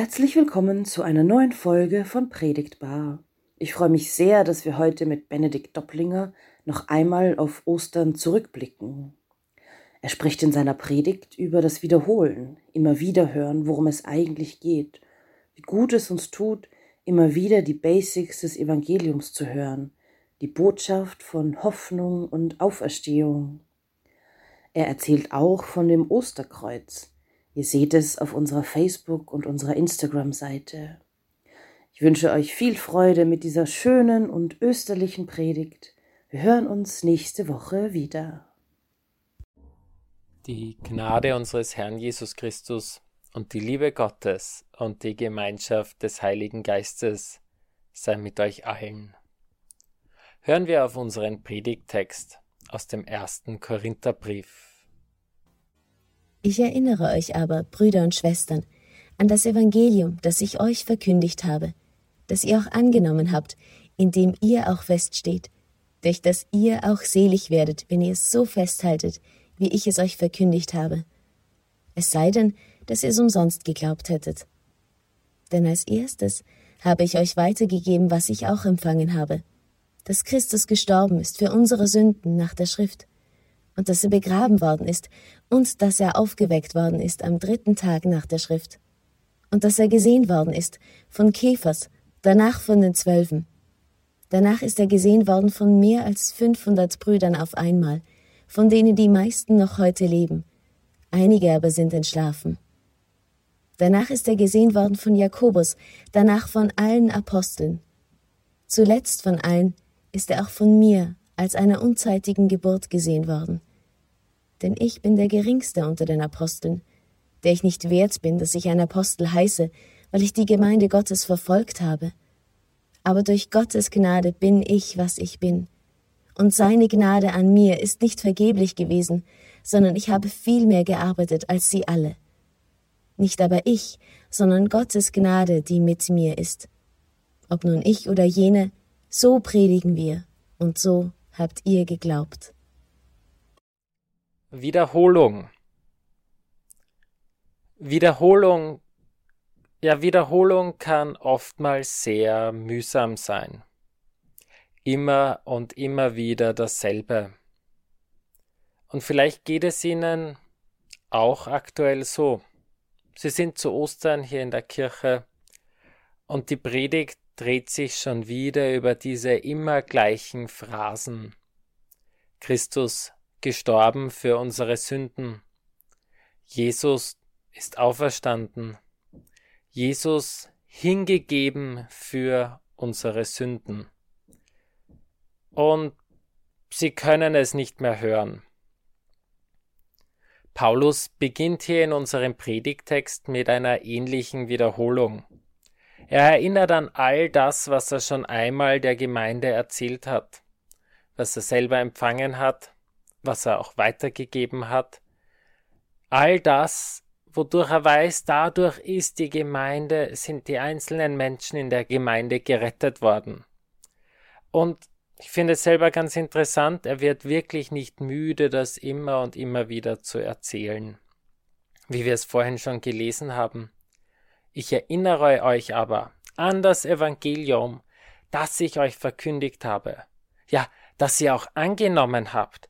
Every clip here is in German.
Herzlich willkommen zu einer neuen Folge von Predigtbar. Ich freue mich sehr, dass wir heute mit Benedikt Dopplinger noch einmal auf Ostern zurückblicken. Er spricht in seiner Predigt über das Wiederholen, immer wieder hören, worum es eigentlich geht, wie gut es uns tut, immer wieder die Basics des Evangeliums zu hören, die Botschaft von Hoffnung und Auferstehung. Er erzählt auch von dem Osterkreuz, Ihr seht es auf unserer Facebook- und unserer Instagram-Seite. Ich wünsche euch viel Freude mit dieser schönen und österlichen Predigt. Wir hören uns nächste Woche wieder. Die Gnade unseres Herrn Jesus Christus und die Liebe Gottes und die Gemeinschaft des Heiligen Geistes sei mit euch allen. Hören wir auf unseren Predigttext aus dem ersten Korintherbrief. Ich erinnere euch aber, Brüder und Schwestern, an das Evangelium, das ich euch verkündigt habe, das ihr auch angenommen habt, in dem ihr auch feststeht, durch das ihr auch selig werdet, wenn ihr es so festhaltet, wie ich es euch verkündigt habe. Es sei denn, dass ihr es umsonst geglaubt hättet. Denn als erstes habe ich euch weitergegeben, was ich auch empfangen habe, dass Christus gestorben ist für unsere Sünden nach der Schrift, und dass er begraben worden ist und dass er aufgeweckt worden ist am dritten Tag nach der Schrift und dass er gesehen worden ist von Käfers, danach von den Zwölfen. Danach ist er gesehen worden von mehr als 500 Brüdern auf einmal, von denen die meisten noch heute leben. Einige aber sind entschlafen. Danach ist er gesehen worden von Jakobus, danach von allen Aposteln. Zuletzt von allen ist er auch von mir als einer unzeitigen Geburt gesehen worden denn ich bin der geringste unter den Aposteln, der ich nicht wert bin, dass ich ein Apostel heiße, weil ich die Gemeinde Gottes verfolgt habe. Aber durch Gottes Gnade bin ich, was ich bin. Und seine Gnade an mir ist nicht vergeblich gewesen, sondern ich habe viel mehr gearbeitet als sie alle. Nicht aber ich, sondern Gottes Gnade, die mit mir ist. Ob nun ich oder jene, so predigen wir, und so habt ihr geglaubt. Wiederholung. Wiederholung, ja, Wiederholung kann oftmals sehr mühsam sein. Immer und immer wieder dasselbe. Und vielleicht geht es Ihnen auch aktuell so. Sie sind zu Ostern hier in der Kirche und die Predigt dreht sich schon wieder über diese immer gleichen Phrasen. Christus gestorben für unsere Sünden. Jesus ist auferstanden. Jesus hingegeben für unsere Sünden. Und sie können es nicht mehr hören. Paulus beginnt hier in unserem Predigtext mit einer ähnlichen Wiederholung. Er erinnert an all das, was er schon einmal der Gemeinde erzählt hat, was er selber empfangen hat, was er auch weitergegeben hat. All das, wodurch er weiß, dadurch ist die Gemeinde, sind die einzelnen Menschen in der Gemeinde gerettet worden. Und ich finde es selber ganz interessant, er wird wirklich nicht müde, das immer und immer wieder zu erzählen. Wie wir es vorhin schon gelesen haben. Ich erinnere euch aber an das Evangelium, das ich euch verkündigt habe. Ja, das ihr auch angenommen habt,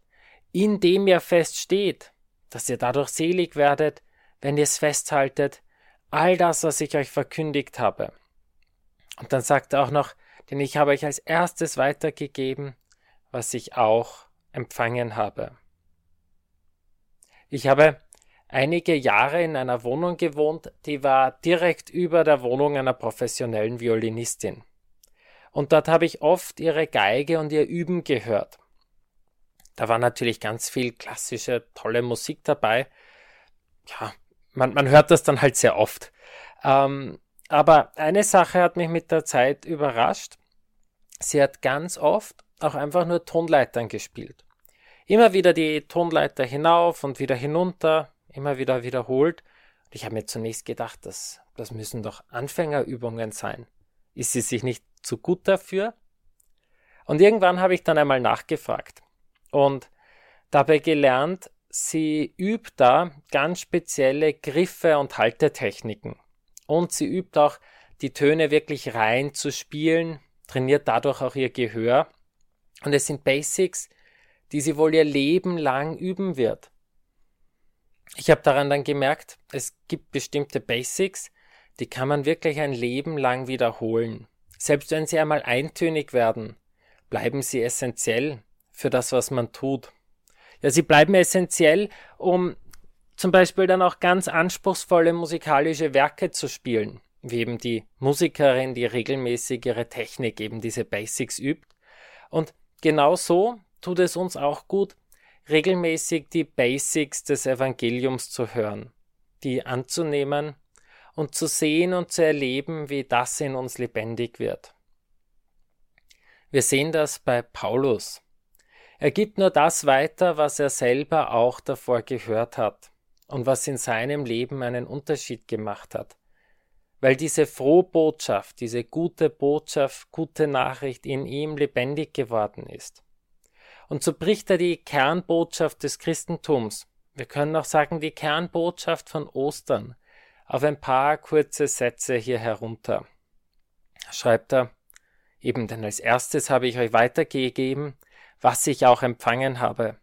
in dem ihr feststeht, dass ihr dadurch selig werdet, wenn ihr es festhaltet, all das, was ich euch verkündigt habe. Und dann sagt er auch noch, denn ich habe euch als erstes weitergegeben, was ich auch empfangen habe. Ich habe einige Jahre in einer Wohnung gewohnt, die war direkt über der Wohnung einer professionellen Violinistin. Und dort habe ich oft ihre Geige und ihr Üben gehört. Da war natürlich ganz viel klassische, tolle Musik dabei. Ja, man, man hört das dann halt sehr oft. Ähm, aber eine Sache hat mich mit der Zeit überrascht. Sie hat ganz oft auch einfach nur Tonleitern gespielt. Immer wieder die Tonleiter hinauf und wieder hinunter, immer wieder wiederholt. Und ich habe mir zunächst gedacht, das, das müssen doch Anfängerübungen sein. Ist sie sich nicht zu gut dafür? Und irgendwann habe ich dann einmal nachgefragt und dabei gelernt, sie übt da ganz spezielle Griffe und Haltetechniken. Und sie übt auch, die Töne wirklich rein zu spielen, trainiert dadurch auch ihr Gehör. Und es sind Basics, die sie wohl ihr Leben lang üben wird. Ich habe daran dann gemerkt, es gibt bestimmte Basics, die kann man wirklich ein Leben lang wiederholen. Selbst wenn sie einmal eintönig werden, bleiben sie essentiell für das, was man tut. Ja, sie bleiben essentiell, um zum Beispiel dann auch ganz anspruchsvolle musikalische Werke zu spielen, wie eben die Musikerin, die regelmäßig ihre Technik, eben diese Basics übt. Und genau so tut es uns auch gut, regelmäßig die Basics des Evangeliums zu hören, die anzunehmen und zu sehen und zu erleben, wie das in uns lebendig wird. Wir sehen das bei Paulus. Er gibt nur das weiter, was er selber auch davor gehört hat und was in seinem Leben einen Unterschied gemacht hat. Weil diese frohe Botschaft, diese gute Botschaft, gute Nachricht in ihm lebendig geworden ist. Und so bricht er die Kernbotschaft des Christentums, wir können auch sagen die Kernbotschaft von Ostern, auf ein paar kurze Sätze hier herunter. Schreibt er, eben denn als erstes habe ich euch weitergegeben, was ich auch empfangen habe,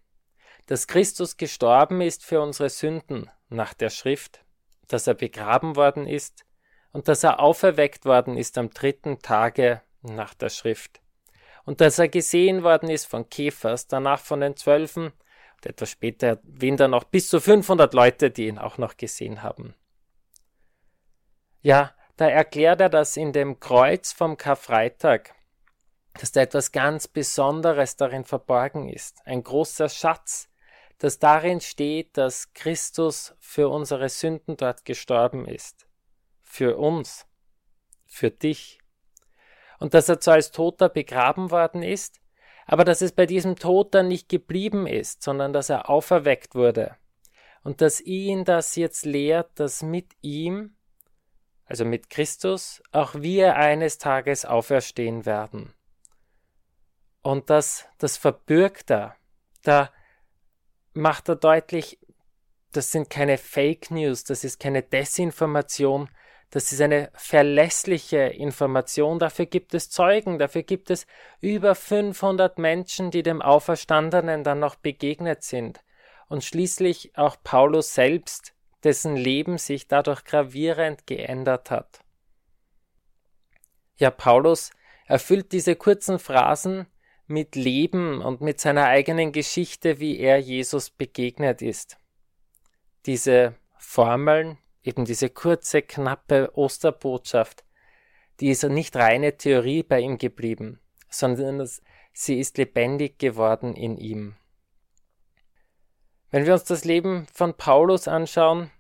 dass Christus gestorben ist für unsere Sünden nach der Schrift, dass er begraben worden ist und dass er auferweckt worden ist am dritten Tage nach der Schrift. Und dass er gesehen worden ist von Käfers, danach von den Zwölfen und etwas später erwähnt er noch bis zu 500 Leute, die ihn auch noch gesehen haben. Ja, da erklärt er das in dem Kreuz vom Karfreitag, dass da etwas ganz Besonderes darin verborgen ist, ein großer Schatz, dass darin steht, dass Christus für unsere Sünden dort gestorben ist, für uns, für dich, und dass er zwar als Toter begraben worden ist, aber dass es bei diesem Tod dann nicht geblieben ist, sondern dass er auferweckt wurde, und dass ihn das jetzt lehrt, dass mit ihm, also mit Christus, auch wir eines Tages auferstehen werden. Und das, das verbürgt er. Da macht er deutlich, das sind keine Fake News, das ist keine Desinformation, das ist eine verlässliche Information, dafür gibt es Zeugen, dafür gibt es über 500 Menschen, die dem Auferstandenen dann noch begegnet sind. Und schließlich auch Paulus selbst, dessen Leben sich dadurch gravierend geändert hat. Ja, Paulus erfüllt diese kurzen Phrasen mit Leben und mit seiner eigenen Geschichte, wie er Jesus begegnet ist. Diese Formeln, eben diese kurze, knappe Osterbotschaft, die ist nicht reine Theorie bei ihm geblieben, sondern sie ist lebendig geworden in ihm. Wenn wir uns das Leben von Paulus anschauen,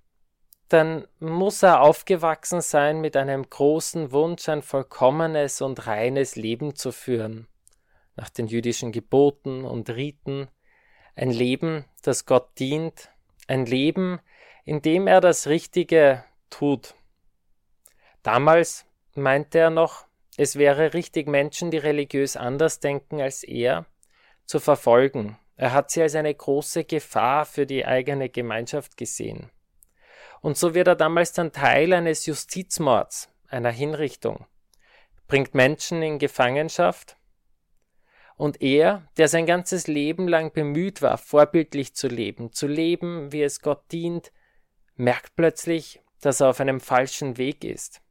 dann muss er aufgewachsen sein mit einem großen Wunsch, ein vollkommenes und reines Leben zu führen nach den jüdischen Geboten und Riten, ein Leben, das Gott dient, ein Leben, in dem er das Richtige tut. Damals meinte er noch, es wäre richtig, Menschen, die religiös anders denken als er, zu verfolgen. Er hat sie als eine große Gefahr für die eigene Gemeinschaft gesehen. Und so wird er damals dann Teil eines Justizmords, einer Hinrichtung, bringt Menschen in Gefangenschaft und er, der sein ganzes Leben lang bemüht war, vorbildlich zu leben, zu leben, wie es Gott dient, merkt plötzlich, dass er auf einem falschen Weg ist.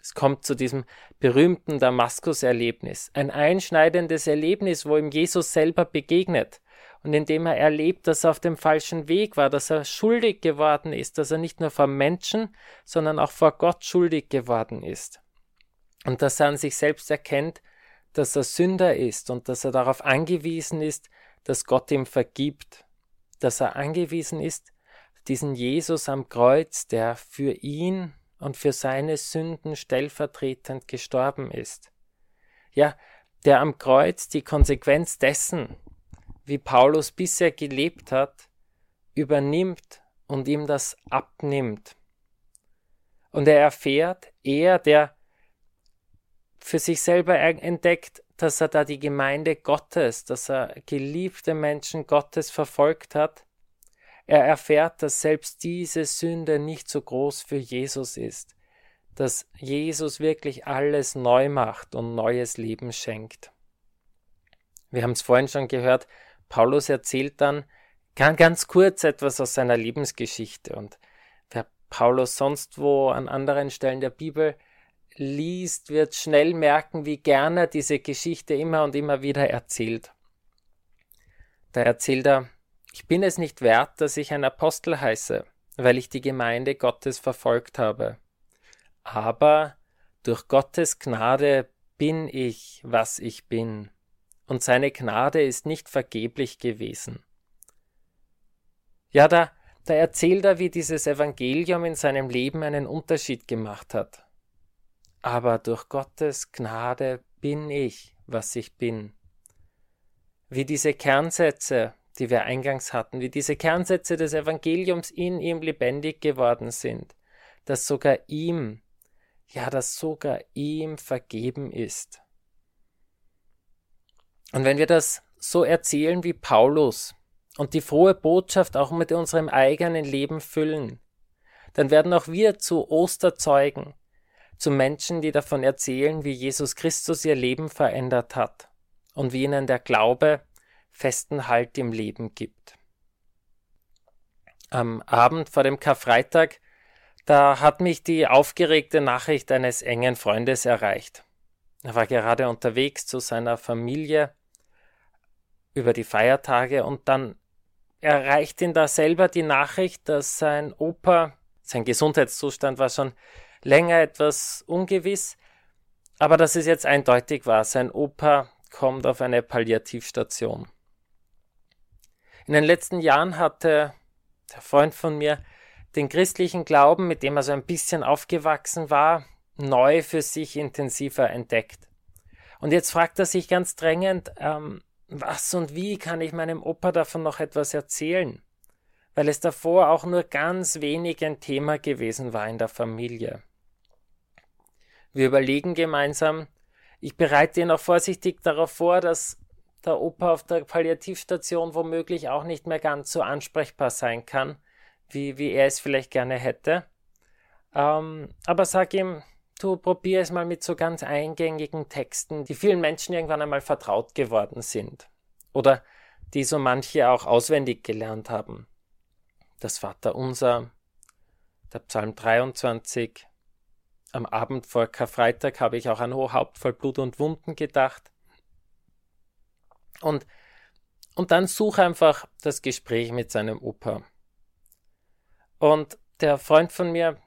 Es kommt zu diesem berühmten Damaskus-Erlebnis, ein einschneidendes Erlebnis, wo ihm Jesus selber begegnet und in dem er erlebt, dass er auf dem falschen Weg war, dass er schuldig geworden ist, dass er nicht nur vor Menschen, sondern auch vor Gott schuldig geworden ist. Und dass er an sich selbst erkennt, dass er Sünder ist und dass er darauf angewiesen ist, dass Gott ihm vergibt, dass er angewiesen ist, diesen Jesus am Kreuz, der für ihn und für seine Sünden stellvertretend gestorben ist. Ja, der am Kreuz die Konsequenz dessen, wie Paulus bisher gelebt hat, übernimmt und ihm das abnimmt. Und er erfährt, er, der für sich selber entdeckt, dass er da die Gemeinde Gottes, dass er geliebte Menschen Gottes verfolgt hat. Er erfährt, dass selbst diese Sünde nicht so groß für Jesus ist, dass Jesus wirklich alles neu macht und neues Leben schenkt. Wir haben es vorhin schon gehört, Paulus erzählt dann ganz, kurz etwas aus seiner Lebensgeschichte und wer Paulus sonst wo an anderen Stellen der Bibel liest, wird schnell merken, wie gerne diese Geschichte immer und immer wieder erzählt. Da erzählt er, ich bin es nicht wert, dass ich ein Apostel heiße, weil ich die Gemeinde Gottes verfolgt habe. Aber durch Gottes Gnade bin ich, was ich bin, und seine Gnade ist nicht vergeblich gewesen. Ja, da, da erzählt er, wie dieses Evangelium in seinem Leben einen Unterschied gemacht hat. Aber durch Gottes Gnade bin ich, was ich bin. Wie diese Kernsätze, die wir eingangs hatten, wie diese Kernsätze des Evangeliums in ihm lebendig geworden sind, dass sogar ihm, ja, dass sogar ihm vergeben ist. Und wenn wir das so erzählen wie Paulus und die frohe Botschaft auch mit unserem eigenen Leben füllen, dann werden auch wir zu Osterzeugen, zu Menschen, die davon erzählen, wie Jesus Christus ihr Leben verändert hat und wie ihnen der Glaube festen Halt im Leben gibt. Am Abend vor dem Karfreitag, da hat mich die aufgeregte Nachricht eines engen Freundes erreicht. Er war gerade unterwegs zu seiner Familie über die Feiertage und dann erreicht ihn da selber die Nachricht, dass sein Opa, sein Gesundheitszustand war schon länger etwas ungewiss, aber dass es jetzt eindeutig war, sein Opa kommt auf eine Palliativstation. In den letzten Jahren hatte der Freund von mir den christlichen Glauben, mit dem er so ein bisschen aufgewachsen war, neu für sich intensiver entdeckt. Und jetzt fragt er sich ganz drängend, ähm, was und wie kann ich meinem Opa davon noch etwas erzählen? Weil es davor auch nur ganz wenig ein Thema gewesen war in der Familie. Wir überlegen gemeinsam, ich bereite ihn auch vorsichtig darauf vor, dass der Opa auf der Palliativstation womöglich auch nicht mehr ganz so ansprechbar sein kann, wie, wie er es vielleicht gerne hätte. Ähm, aber sag ihm, du probier es mal mit so ganz eingängigen Texten, die vielen Menschen irgendwann einmal vertraut geworden sind. Oder die so manche auch auswendig gelernt haben. Das Vaterunser, der Psalm 23. Am Abend vor Karfreitag habe ich auch an O Haupt voll Blut und Wunden gedacht. Und, und dann such einfach das Gespräch mit seinem Opa. Und der Freund von mir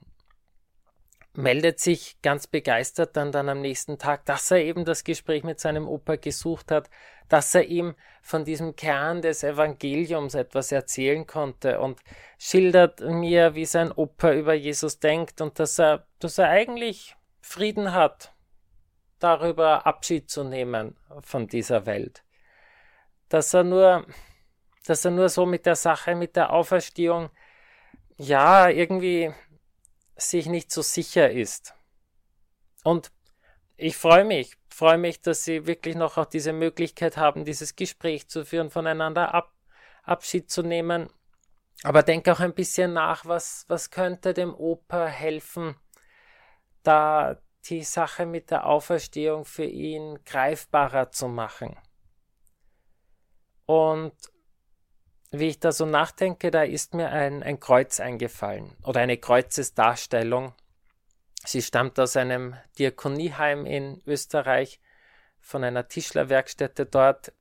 meldet sich ganz begeistert dann, dann am nächsten Tag, dass er eben das Gespräch mit seinem Opa gesucht hat, dass er ihm von diesem Kern des Evangeliums etwas erzählen konnte und schildert mir, wie sein Opa über Jesus denkt und dass er, dass er eigentlich Frieden hat, darüber Abschied zu nehmen von dieser Welt. Dass er nur, dass er nur so mit der Sache, mit der Auferstehung, ja, irgendwie sich nicht so sicher ist. Und ich freue mich, freue mich, dass Sie wirklich noch auch diese Möglichkeit haben, dieses Gespräch zu führen, voneinander ab, Abschied zu nehmen. Aber denke auch ein bisschen nach, was, was könnte dem Opa helfen, da die Sache mit der Auferstehung für ihn greifbarer zu machen. Und wie ich da so nachdenke, da ist mir ein, ein Kreuz eingefallen oder eine Kreuzesdarstellung. Sie stammt aus einem Diakonieheim in Österreich, von einer Tischlerwerkstätte dort.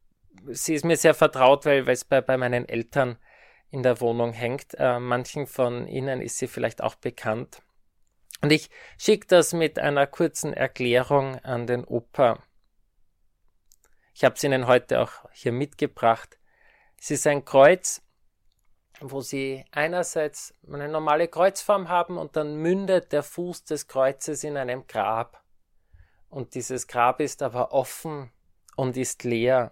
Sie ist mir sehr vertraut, weil, es bei, bei meinen Eltern in der Wohnung hängt. Äh, manchen von Ihnen ist sie vielleicht auch bekannt. Und ich schicke das mit einer kurzen Erklärung an den Opa. Ich habe es Ihnen heute auch hier mitgebracht. Es ist ein Kreuz, wo sie einerseits eine normale Kreuzform haben und dann mündet der Fuß des Kreuzes in einem Grab. Und dieses Grab ist aber offen und ist leer.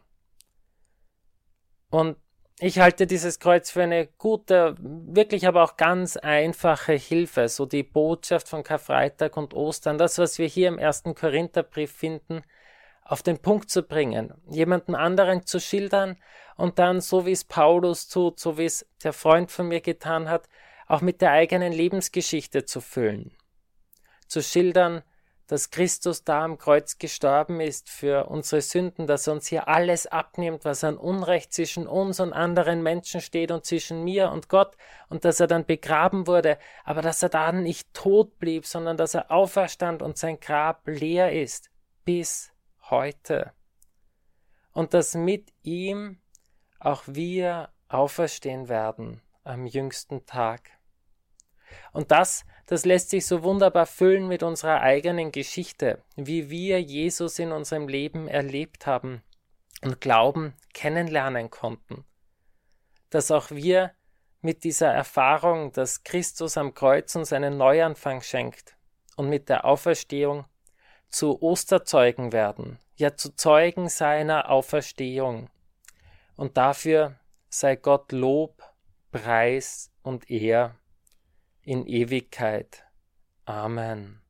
Und ich halte dieses Kreuz für eine gute, wirklich aber auch ganz einfache Hilfe, so die Botschaft von Karfreitag und Ostern, das, was wir hier im ersten Korintherbrief finden, auf den Punkt zu bringen, jemanden anderen zu schildern und dann, so wie es Paulus tut, so wie es der Freund von mir getan hat, auch mit der eigenen Lebensgeschichte zu füllen. zu schildern, dass Christus da am Kreuz gestorben ist für unsere Sünden, dass er uns hier alles abnimmt, was an Unrecht zwischen uns und anderen Menschen steht und zwischen mir und Gott, und dass er dann begraben wurde, aber dass er dann nicht tot blieb, sondern dass er auferstand und sein Grab leer ist, bis heute. Und dass mit ihm auch wir auferstehen werden am jüngsten Tag. Und das, das lässt sich so wunderbar füllen mit unserer eigenen Geschichte, wie wir Jesus in unserem Leben erlebt haben und Glauben kennenlernen konnten. Dass auch wir mit dieser Erfahrung, dass Christus am Kreuz uns einen Neuanfang schenkt und mit der Auferstehung zu Osterzeugen werden, ja zu Zeugen seiner Auferstehung. Und dafür sei Gott Lob, Preis und Ehr in Ewigkeit. Amen.